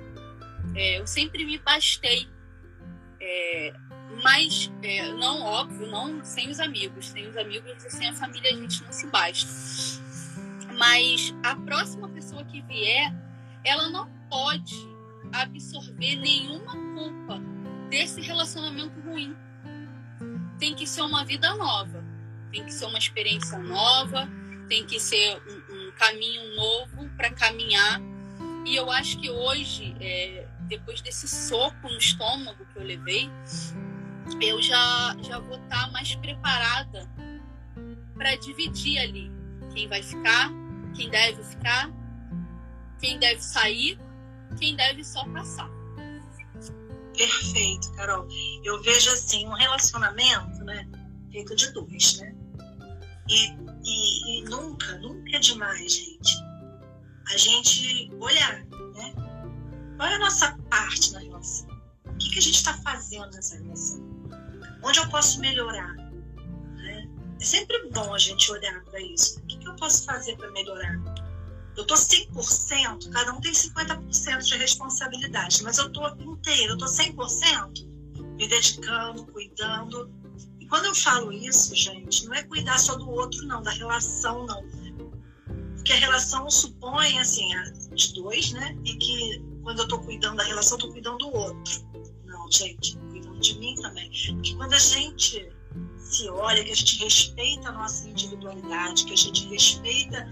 É, eu sempre me bastei. É, mas, é, não, óbvio, não sem os amigos. Sem os amigos e sem a família a gente não se basta. Mas a próxima pessoa que vier, ela não pode absorver nenhuma culpa desse relacionamento ruim. Tem que ser uma vida nova, tem que ser uma experiência nova, tem que ser um, um caminho novo para caminhar E eu acho que hoje, é, depois desse soco no estômago que eu levei, eu já, já vou estar tá mais preparada para dividir ali quem vai ficar, quem deve ficar, quem deve sair, quem deve só passar. Perfeito, Carol. Eu vejo assim, um relacionamento, né, feito de dois, né? E, e, e nunca, nunca é demais, gente, a gente olhar, né? Qual é a nossa parte na relação? O que, que a gente está fazendo nessa relação? Onde eu posso melhorar? Né? É sempre bom a gente olhar para isso. O que, que eu posso fazer para melhorar? Eu tô 100%, cada um tem 50% de responsabilidade, mas eu tô inteiro, eu tô 100% me dedicando, cuidando. E quando eu falo isso, gente, não é cuidar só do outro, não, da relação, não. Porque a relação supõe, assim, de dois, né? E que quando eu tô cuidando da relação, tô cuidando do outro. Não, gente, cuidando de mim também. Porque quando a gente se olha, que a gente respeita a nossa individualidade, que a gente respeita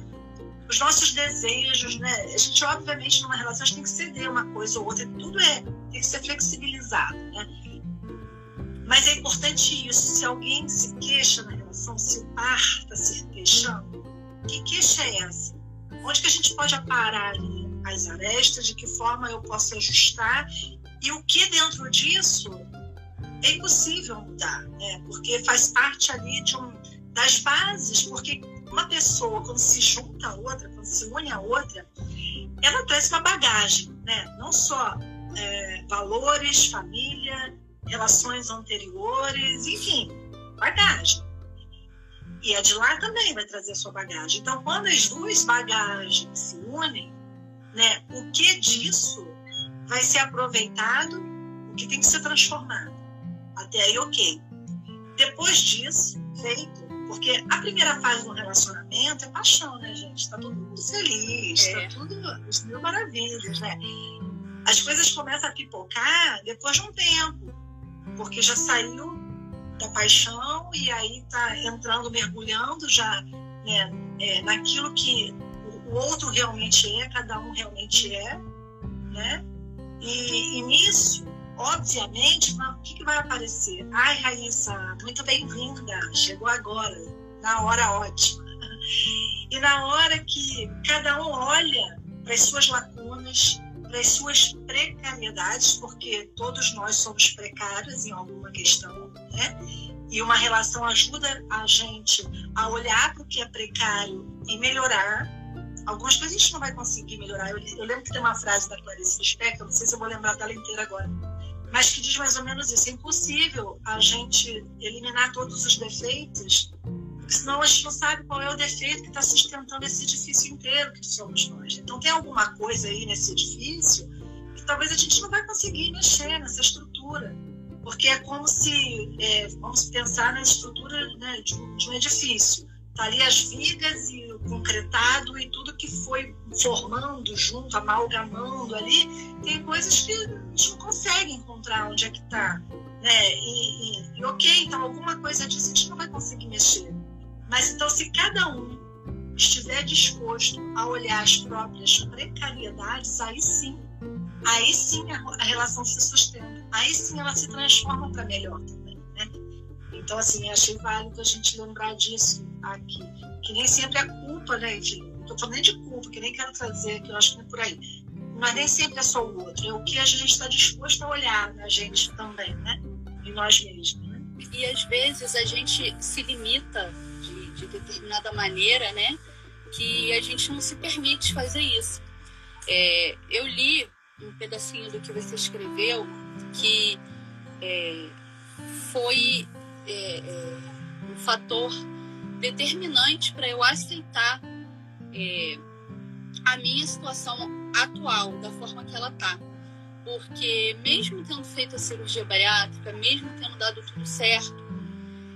os nossos desejos, né? A gente, obviamente, numa relação, a gente tem que ceder uma coisa ou outra, tudo é, tem que ser flexibilizado, né? Mas é importante isso, se alguém se queixa na relação, se o par está se queixando, que queixa é essa? Onde que a gente pode aparar ali as arestas, de que forma eu posso ajustar e o que dentro disso é impossível mudar, né? Porque faz parte ali de um, das bases, porque uma pessoa, quando se junta a outra, quando se une a outra, ela traz uma bagagem, né? Não só é, valores, família, relações anteriores, enfim, bagagem. E a de lá também vai trazer a sua bagagem. Então, quando as duas bagagens se unem, né, o que disso vai ser aproveitado, o que tem que ser transformado. Até aí, ok. Depois disso, feito, porque a primeira fase do relacionamento é paixão, né, gente? Tá todo mundo feliz, tá é. tá tudo as mil maravilhas, né? As coisas começam a pipocar depois de um tempo, porque já saiu da paixão e aí tá entrando, mergulhando já né, é, naquilo que o outro realmente é, cada um realmente é, né? E, e nisso obviamente, o que, que vai aparecer? Ai, Raíssa, muito bem-vinda, chegou agora, na hora ótima. E na hora que cada um olha para as suas lacunas, para as suas precariedades, porque todos nós somos precários em alguma questão, né? E uma relação ajuda a gente a olhar para o que é precário e melhorar. Algumas coisas a gente não vai conseguir melhorar. Eu, eu lembro que tem uma frase da Clarice Lispector, não sei se eu vou lembrar dela inteira agora, mas que diz mais ou menos isso. É impossível a gente eliminar todos os defeitos, senão a gente não sabe qual é o defeito que está sustentando esse edifício inteiro que somos nós. Então tem alguma coisa aí nesse edifício que talvez a gente não vai conseguir mexer nessa estrutura. Porque é como se, é, vamos pensar na estrutura né, de, um, de um edifício. Está ali as vigas e o concretado e tudo que foi formando junto, amalgamando ali, tem coisas que a gente não consegue encontrar onde é que está. Né? E, e, e, ok, então alguma coisa disso a gente não vai conseguir mexer. Mas então, se cada um estiver disposto a olhar as próprias precariedades, aí sim, aí sim a, relação se sustenta. Aí sim ela se transforma para melhor também. Né? Então, assim, achei válido a gente lembrar disso aqui. Que nem sempre a culpa, né, enfim, não estou falando nem de culpa, que nem quero trazer, que eu acho que não é por aí. Mas nem sempre é só o outro, é o que a gente está disposto a olhar na gente também, né? Em nós mesmos. Né? E às vezes a gente se limita de, de determinada maneira, né? Que a gente não se permite fazer isso. É, eu li um pedacinho do que você escreveu que é, foi é, é um fator determinante para eu aceitar é, a minha situação atual, da forma que ela tá. Porque mesmo tendo feito a cirurgia bariátrica, mesmo tendo dado tudo certo,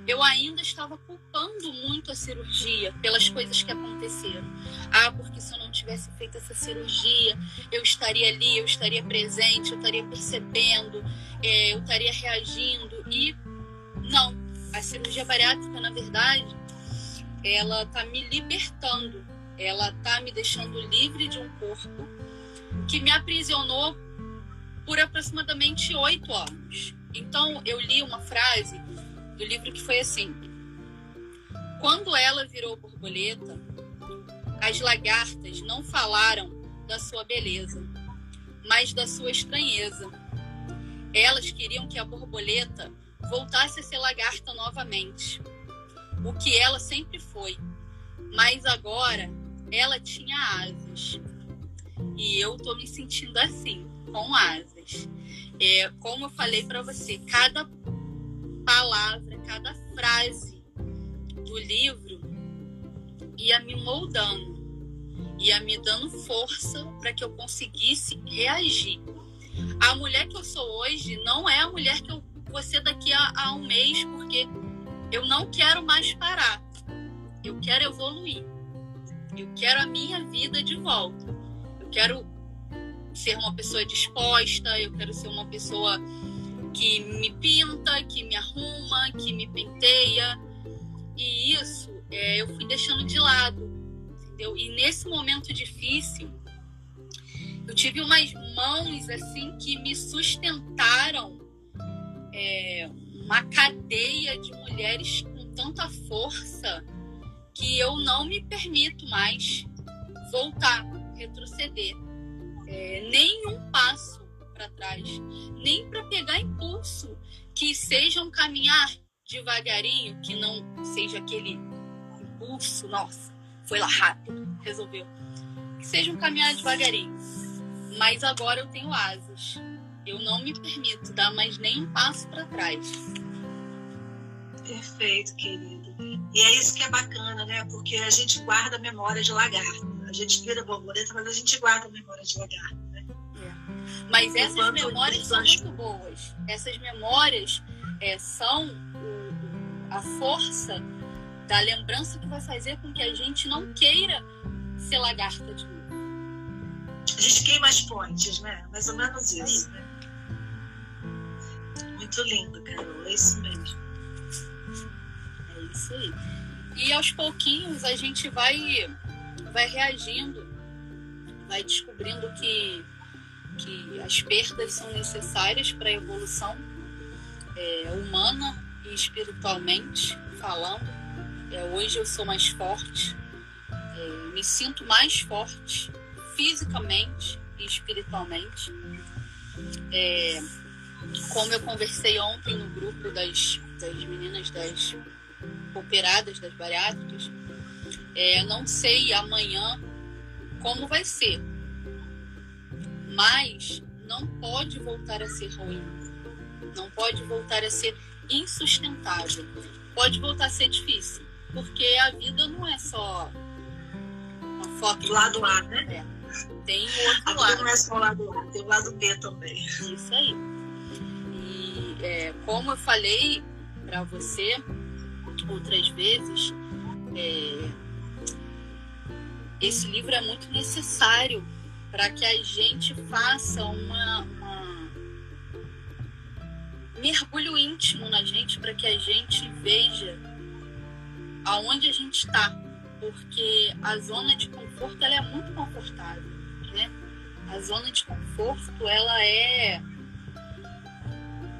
eu ainda estava culpando muito a cirurgia pelas coisas que aconteceram. Ah, porque se eu não tivesse feito essa cirurgia, eu estaria ali, eu estaria presente, eu estaria percebendo, é, eu estaria reagindo. E não, a cirurgia bariátrica, na verdade, ela está me libertando ela tá me deixando livre de um corpo que me aprisionou por aproximadamente oito anos. Então, eu li uma frase do livro que foi assim: Quando ela virou borboleta, as lagartas não falaram da sua beleza, mas da sua estranheza. Elas queriam que a borboleta voltasse a ser lagarta novamente, o que ela sempre foi. Mas agora ela tinha asas. E eu tô me sentindo assim, com asas. É, como eu falei para você, cada palavra, cada frase do livro ia me moldando, ia me dando força para que eu conseguisse reagir. A mulher que eu sou hoje não é a mulher que eu vou ser daqui a, a um mês, porque eu não quero mais parar. Eu quero evoluir. Eu quero a minha vida de volta. Quero ser uma pessoa disposta, eu quero ser uma pessoa que me pinta, que me arruma, que me penteia. E isso é, eu fui deixando de lado, entendeu? E nesse momento difícil, eu tive umas mãos assim que me sustentaram é, uma cadeia de mulheres com tanta força que eu não me permito mais voltar, retroceder. É, nem um passo para trás, nem para pegar impulso, que seja um caminhar devagarinho, que não seja aquele impulso, nossa, foi lá rápido, resolveu. Que seja um caminhar devagarinho. Mas agora eu tenho asas. Eu não me permito dar mais nenhum passo para trás. Perfeito, querido. E é isso que é bacana, né? Porque a gente guarda a memória de lagarto. A gente vira borboleta, mas a gente guarda a memória de lagarto. Né? É. Mas essas Enquanto memórias são muito boas. Essas memórias é, são o, a força da lembrança que vai fazer com que a gente não queira ser lagarta de novo. A gente queima as pontes, né? Mais ou menos isso, né? Muito lindo, Carol. É isso mesmo. É isso aí. E aos pouquinhos a gente vai, vai reagindo, vai descobrindo que, que as perdas são necessárias para a evolução é, humana e espiritualmente falando. É, hoje eu sou mais forte, é, me sinto mais forte fisicamente e espiritualmente. É, como eu conversei ontem no grupo das, das meninas das operadas das bariátricas, é, não sei amanhã como vai ser, mas não pode voltar a ser ruim, não pode voltar a ser insustentável, pode voltar a ser difícil, porque a vida não é só uma foto do lado A, né? É. Tem o outro a lado. não é só o lado A, tem o lado B também. Isso aí. E é, como eu falei para você outras vezes, é, esse livro é muito necessário para que a gente faça uma, uma mergulho íntimo na gente, para que a gente veja aonde a gente está, porque a zona de conforto ela é muito confortável, né? A zona de conforto ela é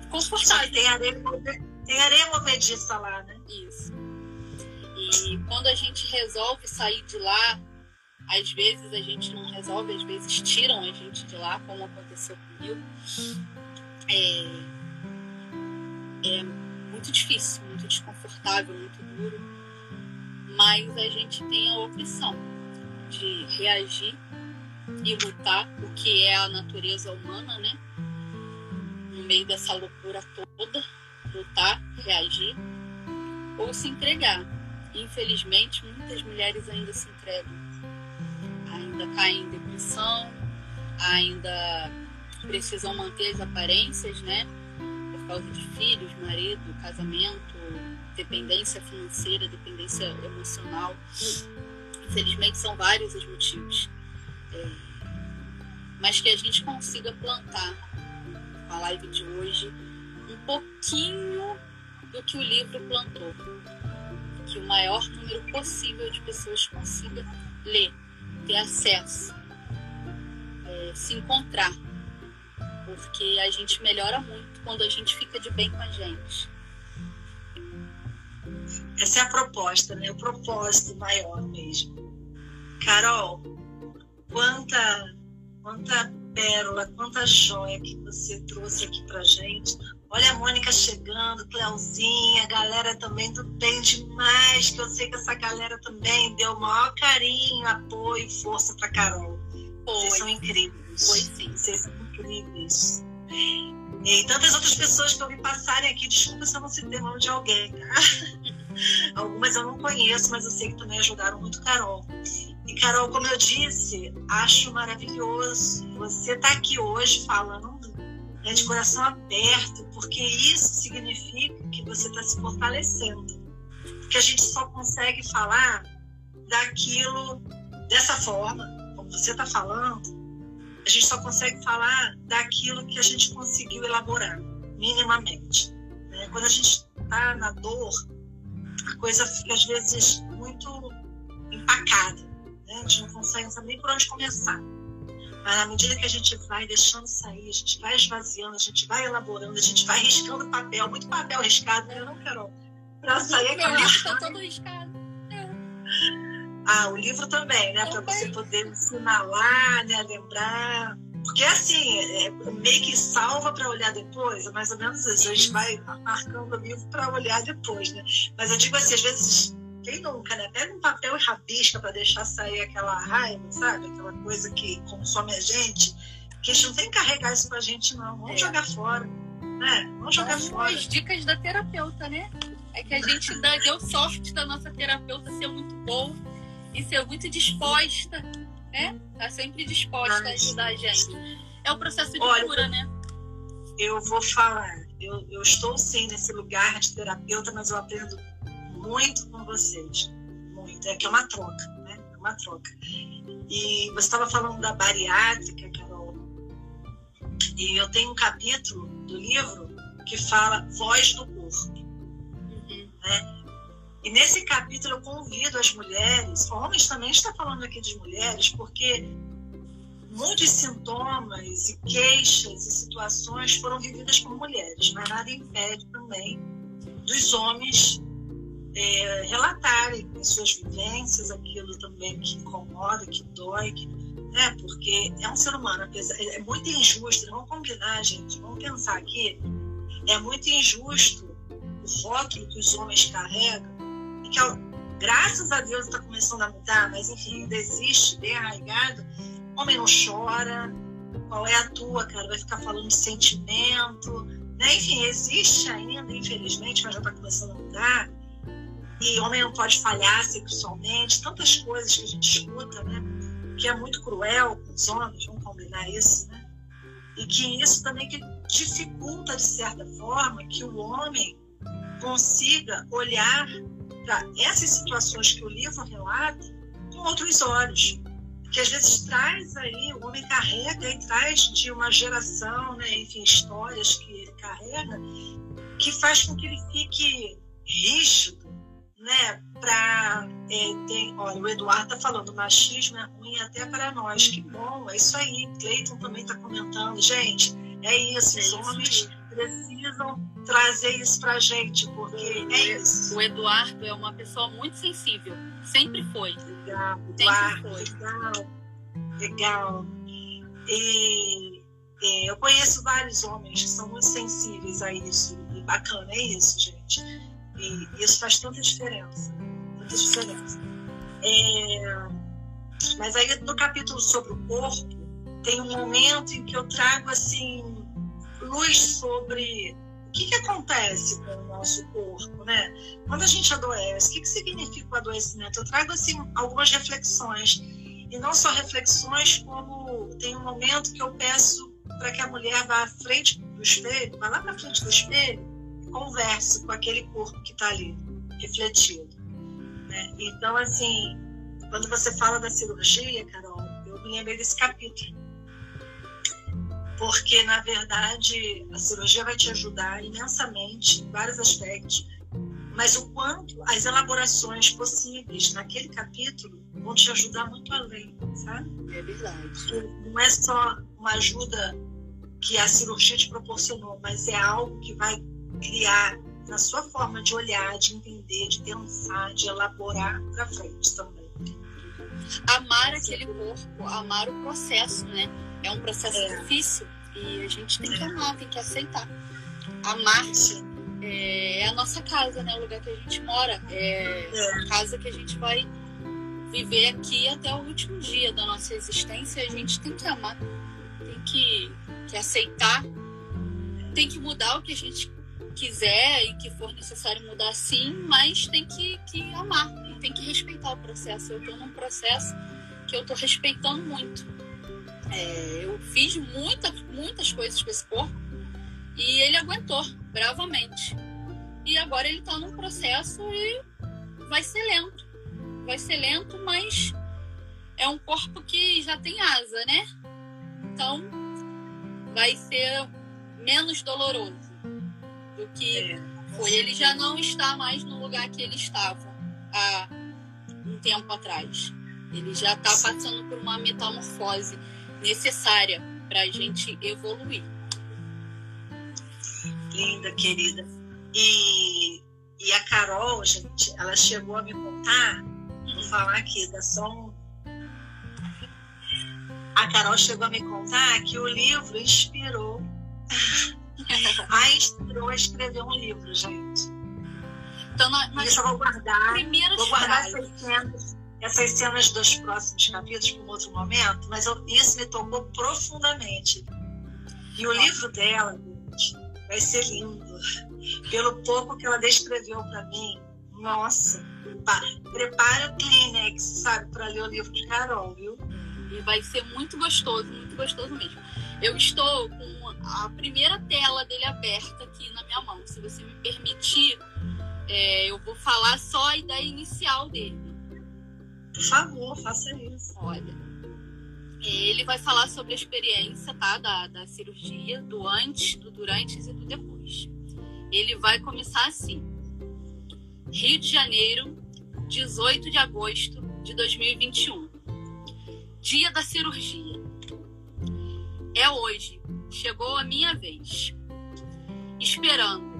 confortável. Tem areia, tem areia movediça lá, né? Isso. E quando a gente resolve sair de lá, às vezes a gente não resolve, às vezes tiram a gente de lá, como aconteceu comigo. É, é muito difícil, muito desconfortável, muito duro. Mas a gente tem a opção de reagir e lutar, o que é a natureza humana, né? No meio dessa loucura toda, lutar, reagir ou se entregar. Infelizmente, muitas mulheres ainda se entregam, ainda caem em depressão, ainda precisam manter as aparências, né? Por causa de filhos, marido, casamento, dependência financeira, dependência emocional. Infelizmente, são vários os motivos. É, mas que a gente consiga plantar com a live de hoje um pouquinho do que o livro plantou. Que o maior número possível de pessoas consiga ler, ter acesso, é, se encontrar. Porque a gente melhora muito quando a gente fica de bem com a gente. Essa é a proposta, né? O propósito maior mesmo. Carol, quanta, quanta pérola, quanta joia que você trouxe aqui pra gente. Olha a Mônica chegando, Cleuzinha, a galera também do bem demais, que eu sei que essa galera também deu o maior carinho, apoio, força pra Carol. Foi. Vocês são incríveis. Foi sim. Vocês são incríveis. E tantas outras pessoas que eu vi passarem aqui, desculpa se eu não citei o nome de alguém, tá? Algumas eu não conheço, mas eu sei que também ajudaram muito Carol. E Carol, como eu disse, acho maravilhoso você estar tá aqui hoje falando né, de coração aberto, porque isso significa que você está se fortalecendo. Porque a gente só consegue falar daquilo dessa forma, como você está falando, a gente só consegue falar daquilo que a gente conseguiu elaborar, minimamente. Né? Quando a gente está na dor, a coisa fica às vezes muito empacada. Né? A gente não consegue saber nem por onde começar. Mas na medida que a gente vai deixando sair, a gente vai esvaziando, a gente vai elaborando, a gente vai riscando papel, muito papel riscado, né? Não, Carol? Para sair aquele. livro está todo riscado. É. Ah, o livro também, né? Para você poder lá, né? Lembrar. Porque assim, é meio que salva para olhar depois, é mais ou menos isso. A gente vai marcando o livro para olhar depois, né? Mas eu digo assim, às vezes, quem nunca, né? Pega um papel e rabisca para deixar sair aquela raiva, sabe? Aquela coisa que consome a gente. Que a gente não tem que carregar isso com a gente, não. Vamos é. jogar fora. Né? Vamos jogar fora. As dicas da terapeuta, né? É que a gente deu sorte da nossa terapeuta ser muito boa e ser muito disposta né? Tá sempre disposta a ajudar a gente. É o processo de Olha, cura, né? Eu vou falar. Eu, eu estou sim nesse lugar de terapeuta, mas eu aprendo muito com vocês. Muito. É que é uma troca, né? É uma troca. E você estava falando da bariátrica, Carol. E eu tenho um capítulo do livro que fala voz do corpo. Uhum. Né? E nesse capítulo eu convido as mulheres, homens também está falando aqui de mulheres, porque muitos sintomas e queixas e situações foram vividas por mulheres, mas nada impede também dos homens é, relatarem as suas vivências, aquilo também que incomoda, que dói, que, né? porque é um ser humano, é muito injusto, vamos combinar, gente, vamos pensar aqui, é muito injusto o rótulo que os homens carregam que graças a Deus está começando a mudar, mas enfim, ainda existe, bem arraigado. Homem não chora, qual é a tua, cara? Vai ficar falando de sentimento, né? Enfim, existe ainda, infelizmente, mas já está começando a mudar. E homem não pode falhar sexualmente, tantas coisas que a gente escuta, né? Que é muito cruel com os homens, vamos combinar isso, né? E que isso também que dificulta, de certa forma, que o homem consiga olhar para essas situações que o livro relata com outros olhos. Que às vezes traz aí, o homem carrega e traz de uma geração, né, enfim, histórias que ele carrega, que faz com que ele fique rígido, né, para é, tem, olha, o Eduardo está falando, machismo é ruim até para nós. Que bom, é isso aí. Cleiton também está comentando, gente, é isso, os homens precisam trazer isso para gente, porque é isso. O Eduardo é uma pessoa muito sensível, sempre foi. Legal, Eduardo, legal, legal. E, e, eu conheço vários homens que são muito sensíveis a isso, e bacana, é isso, gente. E isso faz tanta diferença, tanta diferença. É, mas aí no capítulo sobre o corpo, tem um momento em que eu trago assim luz sobre que, que acontece com o nosso corpo, né? Quando a gente adoece, o que, que significa o adoecimento? Eu trago assim algumas reflexões e não só reflexões, como tem um momento que eu peço para que a mulher vá à frente do espelho, vá lá para frente do espelho converse com aquele corpo que está ali refletido. Né? Então, assim, quando você fala da cirurgia, Carol, eu me lembrei desse capítulo porque na verdade a cirurgia vai te ajudar imensamente em vários aspectos, mas o quanto as elaborações possíveis naquele capítulo vão te ajudar muito além, sabe? É verdade. Não é só uma ajuda que a cirurgia te proporcionou, mas é algo que vai criar na sua forma de olhar, de entender, de pensar, de elaborar para frente também. Amar aquele corpo, amar o processo, né? É um processo É. difícil e a gente tem que amar, tem que aceitar. Amar é, é a nossa casa, né? O lugar que a gente mora. É É. a casa que a gente vai viver aqui até o último dia da nossa existência. A gente tem que amar, tem que, que aceitar, tem que mudar o que a gente quiser e que for necessário mudar sim, mas tem que, que amar tem que respeitar o processo. Eu estou num processo que eu estou respeitando muito. É, eu fiz muita, muitas coisas com esse corpo e ele aguentou bravamente. E agora ele está num processo e vai ser lento. Vai ser lento, mas é um corpo que já tem asa, né? Então vai ser menos doloroso do que É. foi. Ele já não está mais no lugar que ele estava há um tempo atrás. Ele já está passando por uma metamorfose necessária para a gente evoluir. Linda, querida. E, e a Carol, gente, ela chegou a me contar, vou falar aqui, dá só um. A Carol chegou a me contar que o livro inspirou. A inspirou a escrever um livro, gente. Então, na- nas Isso eu vou guardar. primeiras Vou guardar essas cenas, essas cenas dos próximos capítulos para um outro momento, mas eu- isso me tocou profundamente. E o livro dela, gente, vai ser lindo. Pelo pouco que ela descreveu para mim, nossa, pa- prepara o Kleenex, sabe, para ler o livro de Carol, viu? E vai ser muito gostoso, muito gostoso mesmo. Eu estou com a primeira tela dele aberta aqui na minha mão. Se você me permitir, é, eu vou falar só a ideia inicial dele. Por favor, faça isso. Olha, ele vai falar sobre a experiência, tá? Da, da cirurgia, do antes, do durante e do depois. Ele vai começar assim: Rio de Janeiro, 18 de agosto de 2021. Dia da cirurgia. É hoje. Chegou a minha vez. Esperando.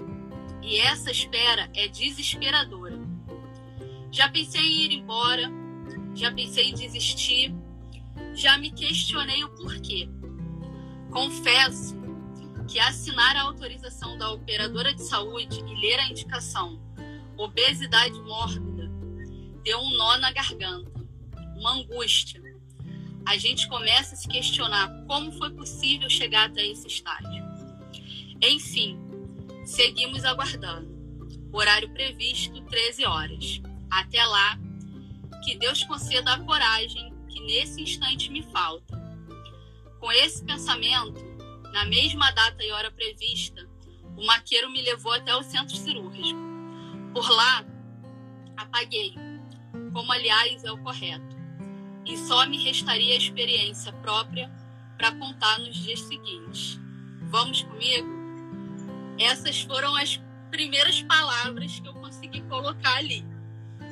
E essa espera é desesperadora. Já pensei em ir embora, já pensei em desistir, já me questionei o porquê. Confesso que assinar a autorização da operadora de saúde e ler a indicação obesidade mórbida deu um nó na garganta, uma angústia. A gente começa a se questionar como foi possível chegar até esse estágio. Enfim, seguimos aguardando. Horário previsto, 13 horas. Até lá, que Deus conceda a coragem que nesse instante me falta. Com esse pensamento, na mesma data e hora prevista, o maqueiro me levou até o centro cirúrgico. Por lá, apaguei, como aliás é o correto, e só me restaria a experiência própria para contar nos dias seguintes. Vamos comigo? Essas foram as primeiras palavras que eu consegui colocar ali.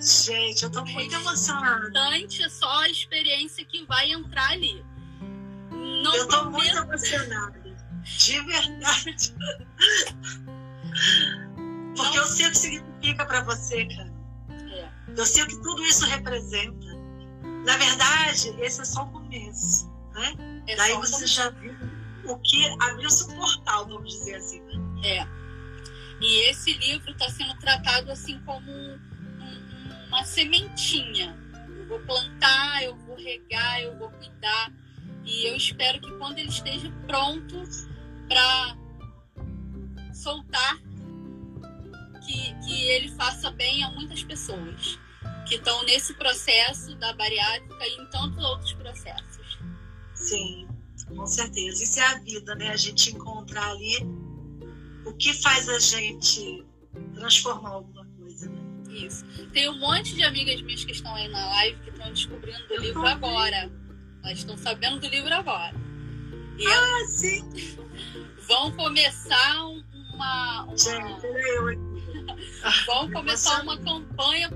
Gente, eu tô muito emocionada. Importante é só a experiência que vai entrar ali. Não Eu tô muito emocionada. De verdade. Porque eu sei o que significa para você, cara. É. Eu sei o que tudo isso representa. Na verdade, esse é só o começo. Né? é Daí você já viu o que abriu-se o portal, vamos dizer assim. Né? É. E esse livro está sendo tratado assim como um- um- uma sementinha. Eu vou plantar, eu vou regar, eu vou cuidar. E eu espero que quando ele esteja pronto para soltar, que, que ele faça bem a muitas pessoas que estão nesse processo da bariátrica e em tantos outros processos. Sim, com certeza. Isso é a vida, né? A gente encontrar ali o que faz a gente transformar alguma coisa. Né? Isso. Tem um monte de amigas minhas que estão aí na live que estão descobrindo do Eu livro tô agora. Elas estão sabendo do livro agora. E elas Ah, sim. vão começar um- uma, uma- Gente, eu vão começar uma campanha